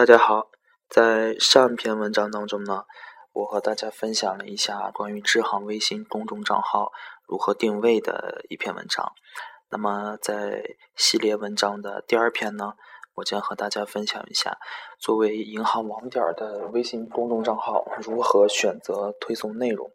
大家好，在上篇文章当中呢，我和大家分享了一下关于支行微信公众账号如何定位的一篇文章。那么在系列文章的第二篇呢，我将和大家分享一下作为银行网点的微信公众账号如何选择推送内容。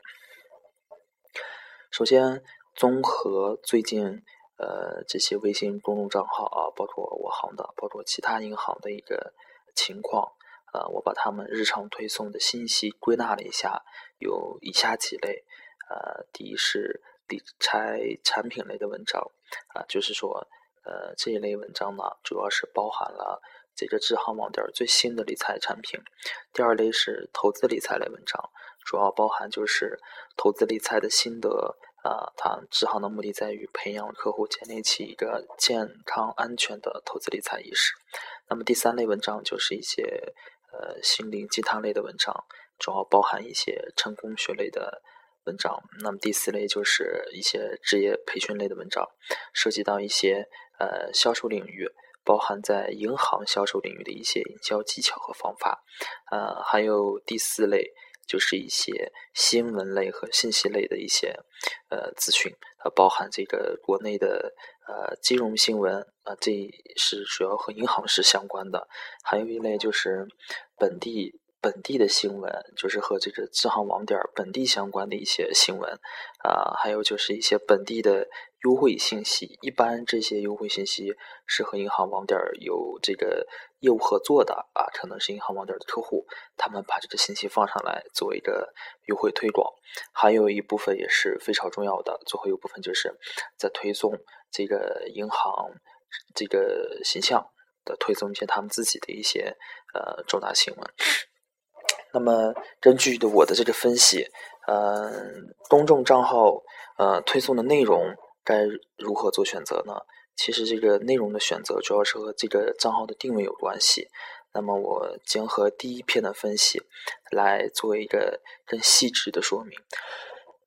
首先，综合最近呃这些微信公众账号啊，包括我行的，包括其他银行的一个。情况，呃，我把他们日常推送的信息归纳了一下，有以下几类，呃，第一是理财产品类的文章，啊，就是说，呃，这一类文章呢，主要是包含了这个支行网点最新的理财产品。第二类是投资理财类文章，主要包含就是投资理财的心得。啊，它支行的目的在于培养客户建立起一个健康安全的投资理财意识。那么第三类文章就是一些呃心灵鸡汤类的文章，主要包含一些成功学类的文章。那么第四类就是一些职业培训类的文章，涉及到一些呃销售领域，包含在银行销售领域的一些营销技巧和方法。呃，还有第四类。就是一些新闻类和信息类的一些呃资讯，它包含这个国内的呃金融新闻啊，这是主要和银行是相关的。还有一类就是本地本地的新闻，就是和这个支行网点本地相关的一些新闻啊，还有就是一些本地的。优惠信息，一般这些优惠信息是和银行网点有这个业务合作的啊，可能是银行网点的客户，他们把这个信息放上来做一个优惠推广。还有一部分也是非常重要的，最后一部分就是在推送这个银行这个形象的推送一些他们自己的一些呃重大新闻。那么根据的我的这个分析，嗯，公众账号呃推送的内容。该如何做选择呢？其实这个内容的选择主要是和这个账号的定位有关系。那么我将和第一篇的分析来做一个更细致的说明。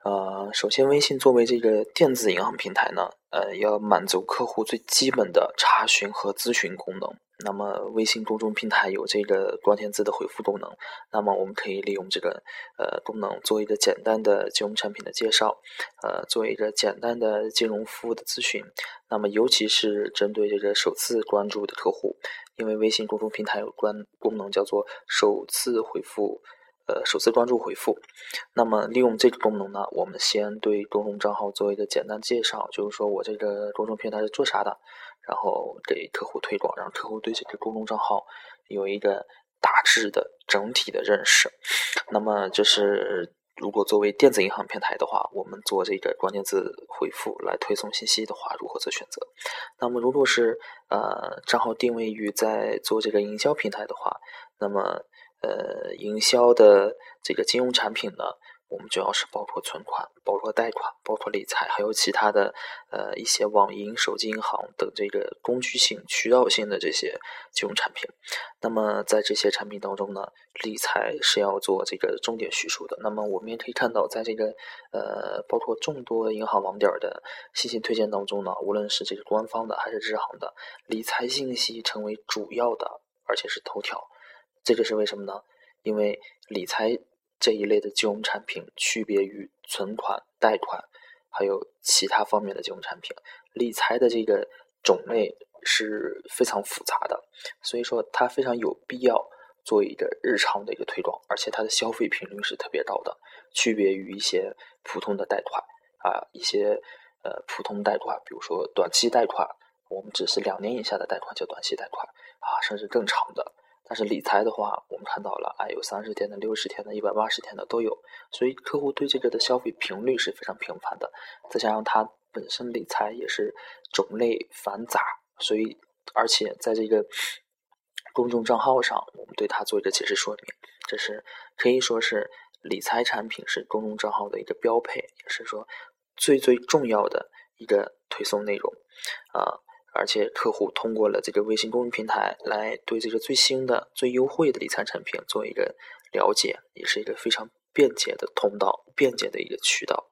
呃，首先，微信作为这个电子银行平台呢，呃，要满足客户最基本的查询和咨询功能。那么，微信公众平台有这个关键字的回复功能，那么我们可以利用这个呃功能做一个简单的金融产品的介绍，呃，做一个简单的金融服务的咨询。那么，尤其是针对这个首次关注的客户，因为微信公众平台有关功能叫做首次回复。呃，首次关注回复，那么利用这个功能呢，我们先对公众账号做一个简单介绍，就是说我这个公众平台是做啥的，然后给客户推广，让客户对这个公众账号有一个大致的整体的认识。那么，就是如果作为电子银行平台的话，我们做这个关键字回复来推送信息的话，如何做选择？那么，如果是呃账号定位于在做这个营销平台的话，那么。呃，营销的这个金融产品呢，我们主要是包括存款、包括贷款、包括理财，还有其他的呃一些网银、手机银行等这个工具性、渠道性的这些金融产品。那么在这些产品当中呢，理财是要做这个重点叙述的。那么我们也可以看到，在这个呃包括众多银行网点的信息推荐当中呢，无论是这个官方的还是支行的，理财信息成为主要的，而且是头条。这个是为什么呢？因为理财这一类的金融产品区别于存款、贷款，还有其他方面的金融产品，理财的这个种类是非常复杂的，所以说它非常有必要做一个日常的一个推广，而且它的消费频率是特别高的，区别于一些普通的贷款啊，一些呃普通贷款，比如说短期贷款，我们只是两年以下的贷款叫短期贷款啊，甚至更长的。但是理财的话，我们看到了啊，有三十天的、六十天的、一百八十天的都有，所以客户对这个的消费频率是非常频繁的。再加上它本身理财也是种类繁杂，所以而且在这个公众账号上，我们对它做一个解释说明，这是可以说是理财产品是公众账号的一个标配，也是说最最重要的一个推送内容啊。而且客户通过了这个微信公众平台来对这个最新的、最优惠的理财产品做一个了解，也是一个非常便捷的通道、便捷的一个渠道。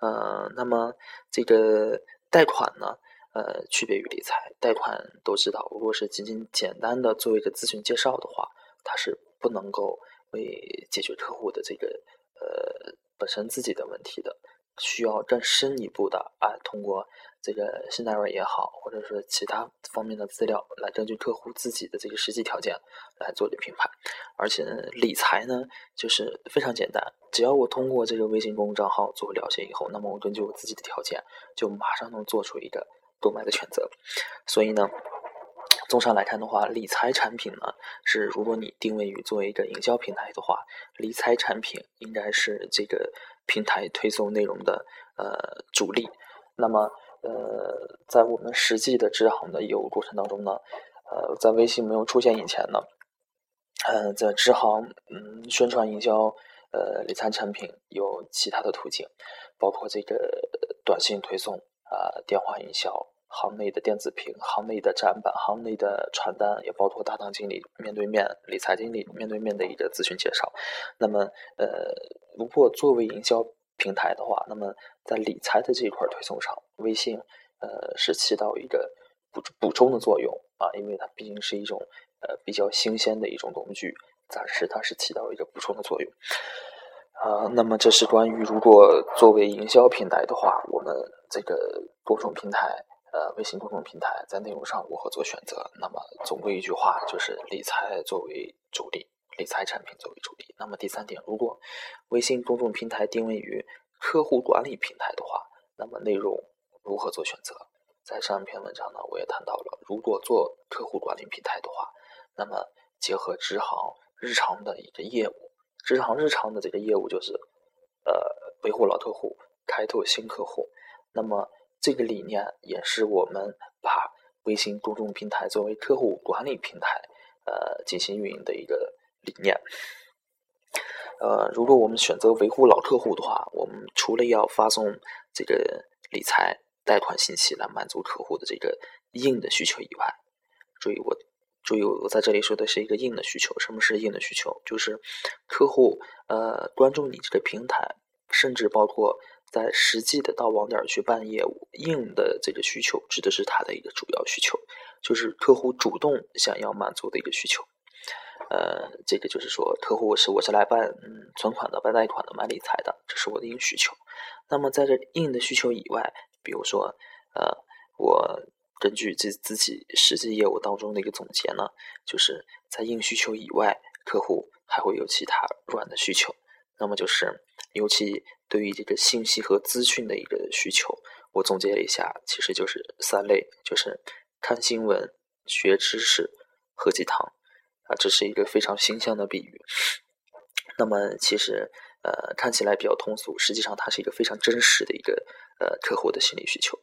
呃，那么这个贷款呢，呃，区别于理财。贷款都知道，如果是仅仅简单的做一个咨询介绍的话，它是不能够为解决客户的这个呃本身自己的问题的。需要更深一步的啊，通过这个信贷也好，或者是其他方面的资料，来根据客户自己的这个实际条件来做的评判。而且理财呢，就是非常简单，只要我通过这个微信公众账号做了解以后，那么我根据我自己的条件，就马上能做出一个购买的选择。所以呢，综上来看的话，理财产品呢，是如果你定位于作为一个营销平台的话，理财产品应该是这个。平台推送内容的呃主力，那么呃在我们实际的支行的业务过程当中呢，呃在微信没有出现以前呢，嗯在支行嗯宣传营销呃理财产品有其他的途径，包括这个短信推送啊电话营销。行内的电子屏、行内的展板、行内的传单，也包括大堂经理面对面、理财经理面对面的一个咨询介绍。那么，呃，如果作为营销平台的话，那么在理财的这一块推送上，微信呃是起到一个补补充的作用啊，因为它毕竟是一种呃比较新鲜的一种工具，暂时它是起到一个补充的作用。啊，那么这是关于如果作为营销平台的话，我们这个多种平台。呃，微信公众平台在内容上如何做选择？那么总归一句话，就是理财作为主力，理财产品作为主力。那么第三点，如果微信公众平台定位于客户管理平台的话，那么内容如何做选择？在上一篇文章呢，我也谈到了，如果做客户管理平台的话，那么结合支行日常的一个业务，支行日常的这个业务就是呃维护老客户，开拓新客户，那么。这个理念也是我们把微信公众平台作为客户管理平台，呃，进行运营的一个理念。呃，如果我们选择维护老客户的话，我们除了要发送这个理财贷款信息来满足客户的这个硬的需求以外，注意我注意我在这里说的是一个硬的需求。什么是硬的需求？就是客户呃关注你这个平台，甚至包括。在实际的到网点去办业务，硬的这个需求指的是他的一个主要需求，就是客户主动想要满足的一个需求。呃，这个就是说，客户是我是来办嗯存款的、办贷款的、买理财的，这是我的硬需求。那么在这硬的需求以外，比如说，呃，我根据自自己实际业务当中的一个总结呢，就是在硬需求以外，客户还会有其他软的需求。那么就是，尤其对于这个信息和资讯的一个需求，我总结了一下，其实就是三类，就是看新闻、学知识、喝鸡汤，啊，这是一个非常形象的比喻。那么其实，呃，看起来比较通俗，实际上它是一个非常真实的一个呃客户的心理需求。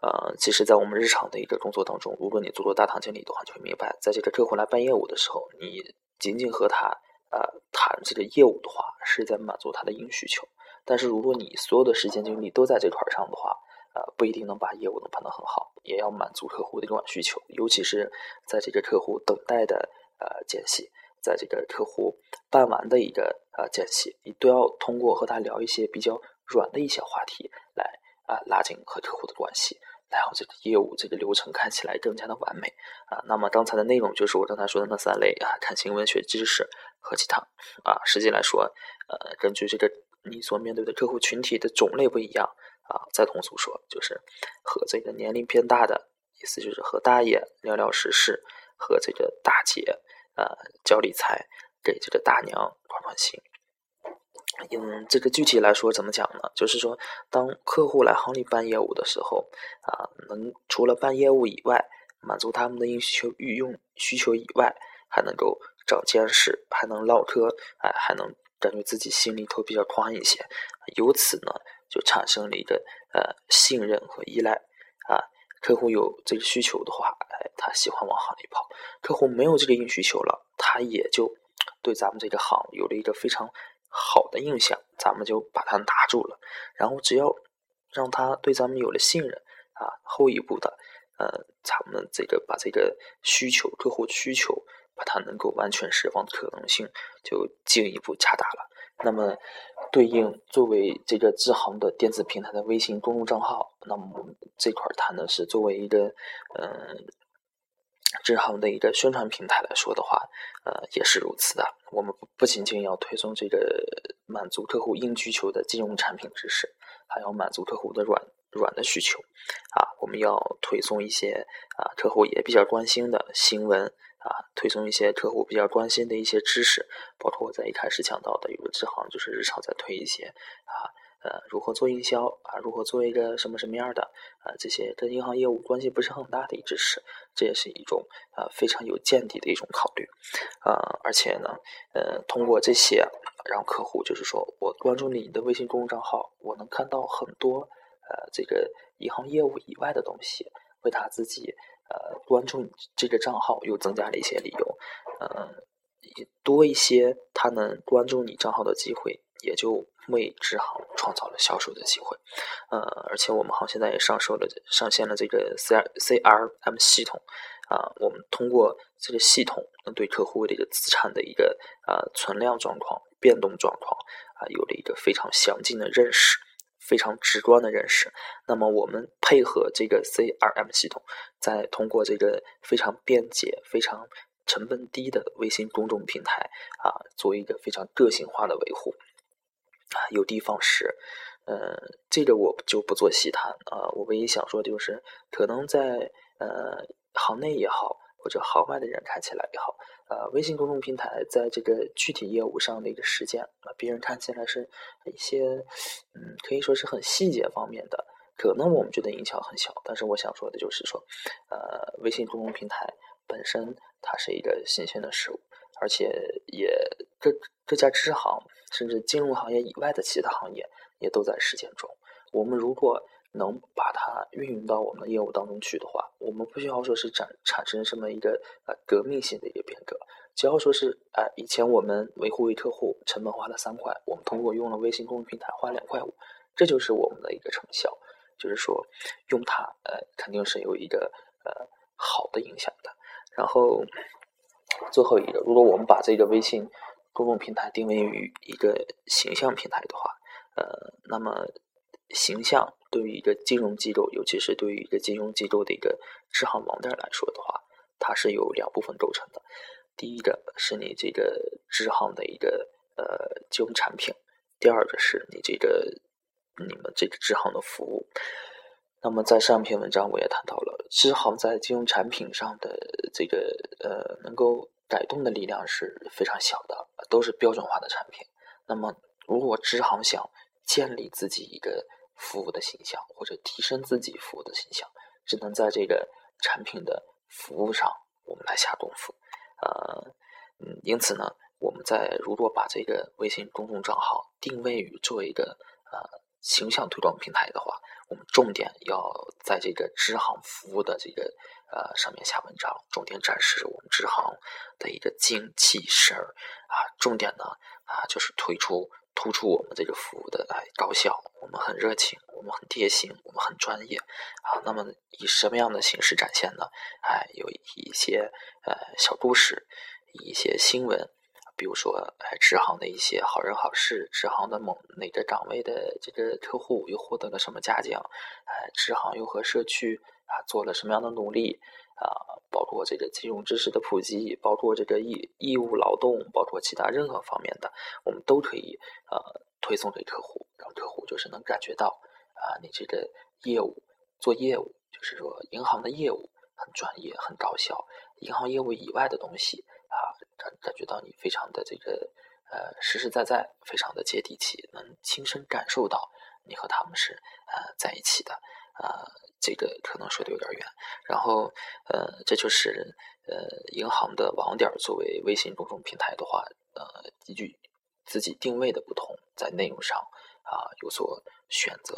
啊，其实，在我们日常的一个工作当中，如果你做做大堂经理的话，就会明白，在这个客户来办业务的时候，你仅仅和他。呃，谈这个业务的话，是在满足他的硬需求。但是，如果你所有的时间精力都在这块上的话，呃，不一定能把业务能办得很好，也要满足客户的软需求。尤其是在这个客户等待的呃间隙，在这个客户办完的一个呃间隙，你都要通过和他聊一些比较软的一些话题，来啊拉近和客户的关系。然后这个业务这个流程看起来更加的完美啊。那么刚才的内容就是我刚才说的那三类啊，看新闻学知识和鸡汤啊。实际来说，呃，根据这个你所面对的客户群体的种类不一样啊，再通俗说就是和这个年龄偏大的意思就是和大爷聊聊时事，和这个大姐呃教理财，给这个大娘宽宽心。嗯，这个具体来说怎么讲呢？就是说，当客户来行里办业务的时候，啊，能除了办业务以外，满足他们的硬需求、御用需求以外，还能够长见识，还能唠嗑，哎，还能感觉自己心里头比较宽一些，由此呢，就产生了一个呃信任和依赖啊。客户有这个需求的话，哎，他喜欢往行里跑；客户没有这个硬需求了，他也就对咱们这个行有了一个非常。好的印象，咱们就把它拿住了。然后只要让他对咱们有了信任啊，后一步的，呃，咱们这个把这个需求、客户需求，把它能够完全释放的可能性就进一步加大了。那么对应作为这个支行的电子平台的微信公众账号，那么我们这块谈的是作为一个嗯。支行的一个宣传平台来说的话，呃，也是如此的。我们不仅仅要推送这个满足客户硬需求的金融产品知识，还要满足客户的软软的需求。啊，我们要推送一些啊客户也比较关心的新闻啊，推送一些客户比较关心的一些知识，包括我在一开始讲到的，有的支行就是日常在推一些啊。呃，如何做营销啊？如何做一个什么什么样的啊？这些跟银行业务关系不是很大的一知识，这也是一种啊非常有见地的一种考虑。啊，而且呢，呃，通过这些让客户就是说我关注你的微信公众账号，我能看到很多呃这个银行业务以外的东西，为他自己呃关注这个账号又增加了一些理由。呃，多一些他能关注你账号的机会。也就为支行创造了销售的机会，呃，而且我们行现在也上售了上线了这个 C C R M 系统，啊，我们通过这个系统，能对客户的一个资产的一个啊存量状况、变动状况啊，有了一个非常详尽的认识，非常直观的认识。那么我们配合这个 C R M 系统，再通过这个非常便捷、非常成本低的微信公众平台啊，做一个非常个性化的维护。啊，有的放矢，呃，这个我就不做细谈啊。我唯一想说的就是，可能在呃行内也好，或者行外的人看起来也好，呃，微信公众平台在这个具体业务上的一个实践啊，别人看起来是一些嗯，可以说是很细节方面的，可能我们觉得影响很小。但是我想说的就是说，呃，微信公众平台本身它是一个新鲜的事物，而且也这这家支行。甚至金融行业以外的其他行业也都在实践中。我们如果能把它运用到我们的业务当中去的话，我们不需要说是产产生什么一个呃革命性的一个变革，只要说是哎，以前我们维护一客户成本花了三块，我们通过用了微信公众平台花两块五，这就是我们的一个成效。就是说用它呃肯定是有一个呃好的影响的。然后最后一个，如果我们把这个微信。公共平台定位于一个形象平台的话，呃，那么形象对于一个金融机构，尤其是对于一个金融机构的一个支行网点来说的话，它是由两部分构成的。第一个是你这个支行的一个呃金融产品，第二个是你这个你们这个支行的服务。那么在上篇文章我也谈到了，支行在金融产品上的这个呃能够。改动的力量是非常小的，都是标准化的产品。那么，如果支行想建立自己一个服务的形象，或者提升自己服务的形象，只能在这个产品的服务上我们来下功夫。呃，嗯，因此呢，我们在如果把这个微信公众账号定位于作为一个呃形象推广平台的话，我们重点要在这个支行服务的这个。呃，上面下文章重点展示我们支行的一个精气神儿啊，重点呢啊就是推出突出我们这个服务的哎高效，我们很热情，我们很贴心，我们很专业啊。那么以什么样的形式展现呢？哎，有一些呃小故事，一些新闻，比如说哎支行的一些好人好事，支行的某哪个岗位的这个客户又获得了什么嘉奖，哎支行又和社区。啊，做了什么样的努力啊？包括这个金融知识的普及，包括这个义义务劳动，包括其他任何方面的，我们都可以呃推送给客户，让客户就是能感觉到啊，你这个业务做业务，就是说银行的业务很专业、很高效，银行业务以外的东西啊，感感觉到你非常的这个呃实实在在，非常的接地气，能亲身感受到你和他们是呃在一起的啊。这个可能说的有点远，然后，呃，这就是呃银行的网点作为微信公众平台的话，呃，依据自己定位的不同，在内容上。啊，有所选择。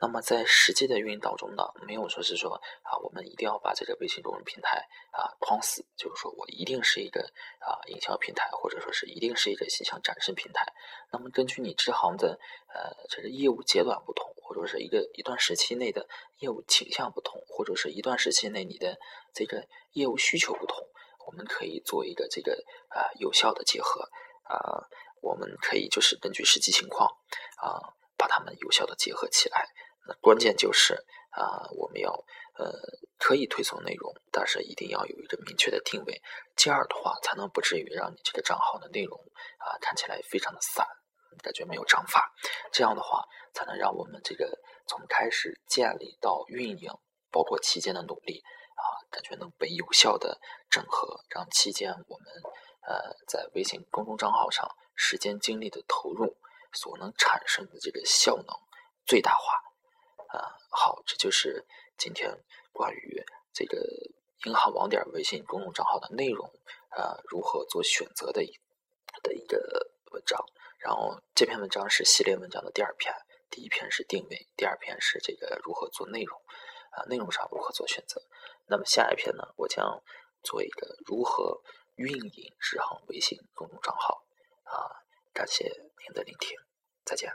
那么在实际的运营当中呢，没有说是说啊，我们一定要把这个微信公众平台啊框死，就是说我一定是一个啊营销平台，或者说是一定是一个形象展示平台。那么根据你支行的呃这个业务阶段不同，或者是一个一段时期内的业务倾向不同，或者是一段时期内你的这个业务需求不同，我们可以做一个这个啊有效的结合啊。我们可以就是根据实际情况啊，把它们有效的结合起来。那关键就是啊，我们要呃可以推送内容，但是一定要有一个明确的定位，这样的话才能不至于让你这个账号的内容啊看起来非常的散，感觉没有章法。这样的话才能让我们这个从开始建立到运营，包括期间的努力啊，感觉能被有效的整合，让期间我们呃在微信公众账号上时间精力的投入所能产生的这个效能最大化。啊，好，这就是今天关于这个银行网点微信公众账号的内容，呃，如何做选择的一的一个文章。然后这篇文章是系列文章的第二篇，第一篇是定位，第二篇是这个如何做内容，啊，内容上如何做选择。那么下一篇呢，我将做一个如何运营支行微信公众账号。啊，感谢您的聆听，再见。